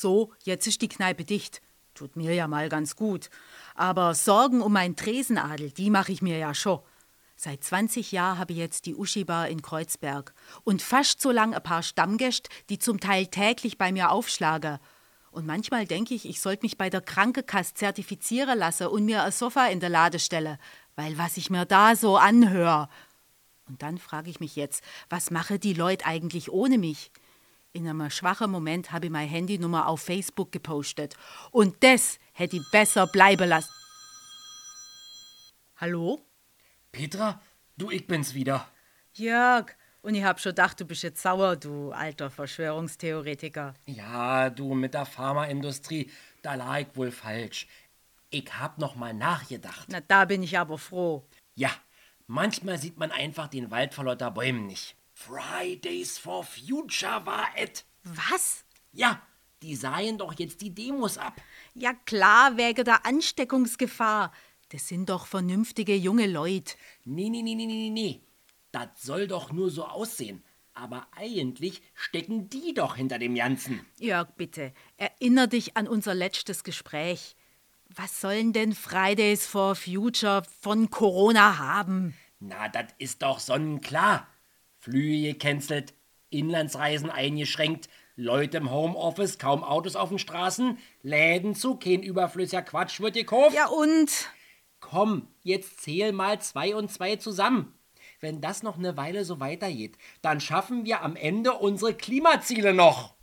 So, jetzt ist die Kneipe dicht. Tut mir ja mal ganz gut. Aber Sorgen um meinen Tresenadel, die mache ich mir ja schon. Seit 20 Jahren habe ich jetzt die Uschi-Bar in Kreuzberg. Und fast so lang ein paar Stammgäste, die zum Teil täglich bei mir aufschlagen. Und manchmal denke ich, ich sollte mich bei der Krankenkasse zertifizieren lassen und mir ein Sofa in der Lade stellen. Weil was ich mir da so anhöre. Und dann frage ich mich jetzt, was mache die Leute eigentlich ohne mich? In einem schwachen Moment habe ich meine Handynummer auf Facebook gepostet. Und das hätte ich besser bleiben lassen. Hallo? Petra, du, ich bin's wieder. Jörg, und ich hab schon gedacht, du bist jetzt sauer, du alter Verschwörungstheoretiker. Ja, du mit der Pharmaindustrie, da lag ich wohl falsch. Ich hab noch mal nachgedacht. Na, da bin ich aber froh. Ja, manchmal sieht man einfach den Wald vor lauter Bäumen nicht. Fridays for Future war et. Was? Ja, die sahen doch jetzt die Demos ab. Ja klar, wegen der Ansteckungsgefahr. Das sind doch vernünftige junge Leute. Nee, nee, nee, nee, nee, nee. Das soll doch nur so aussehen. Aber eigentlich stecken die doch hinter dem Ganzen. Jörg, bitte, erinner dich an unser letztes Gespräch. Was sollen denn Fridays for Future von Corona haben? Na, das ist doch sonnenklar. Flüge gecancelt, Inlandsreisen eingeschränkt, Leute im Homeoffice, kaum Autos auf den Straßen, Läden zu, kein überflüssiger Quatsch wird gekauft. Ja und? Komm, jetzt zähl mal zwei und zwei zusammen. Wenn das noch eine Weile so weitergeht, dann schaffen wir am Ende unsere Klimaziele noch.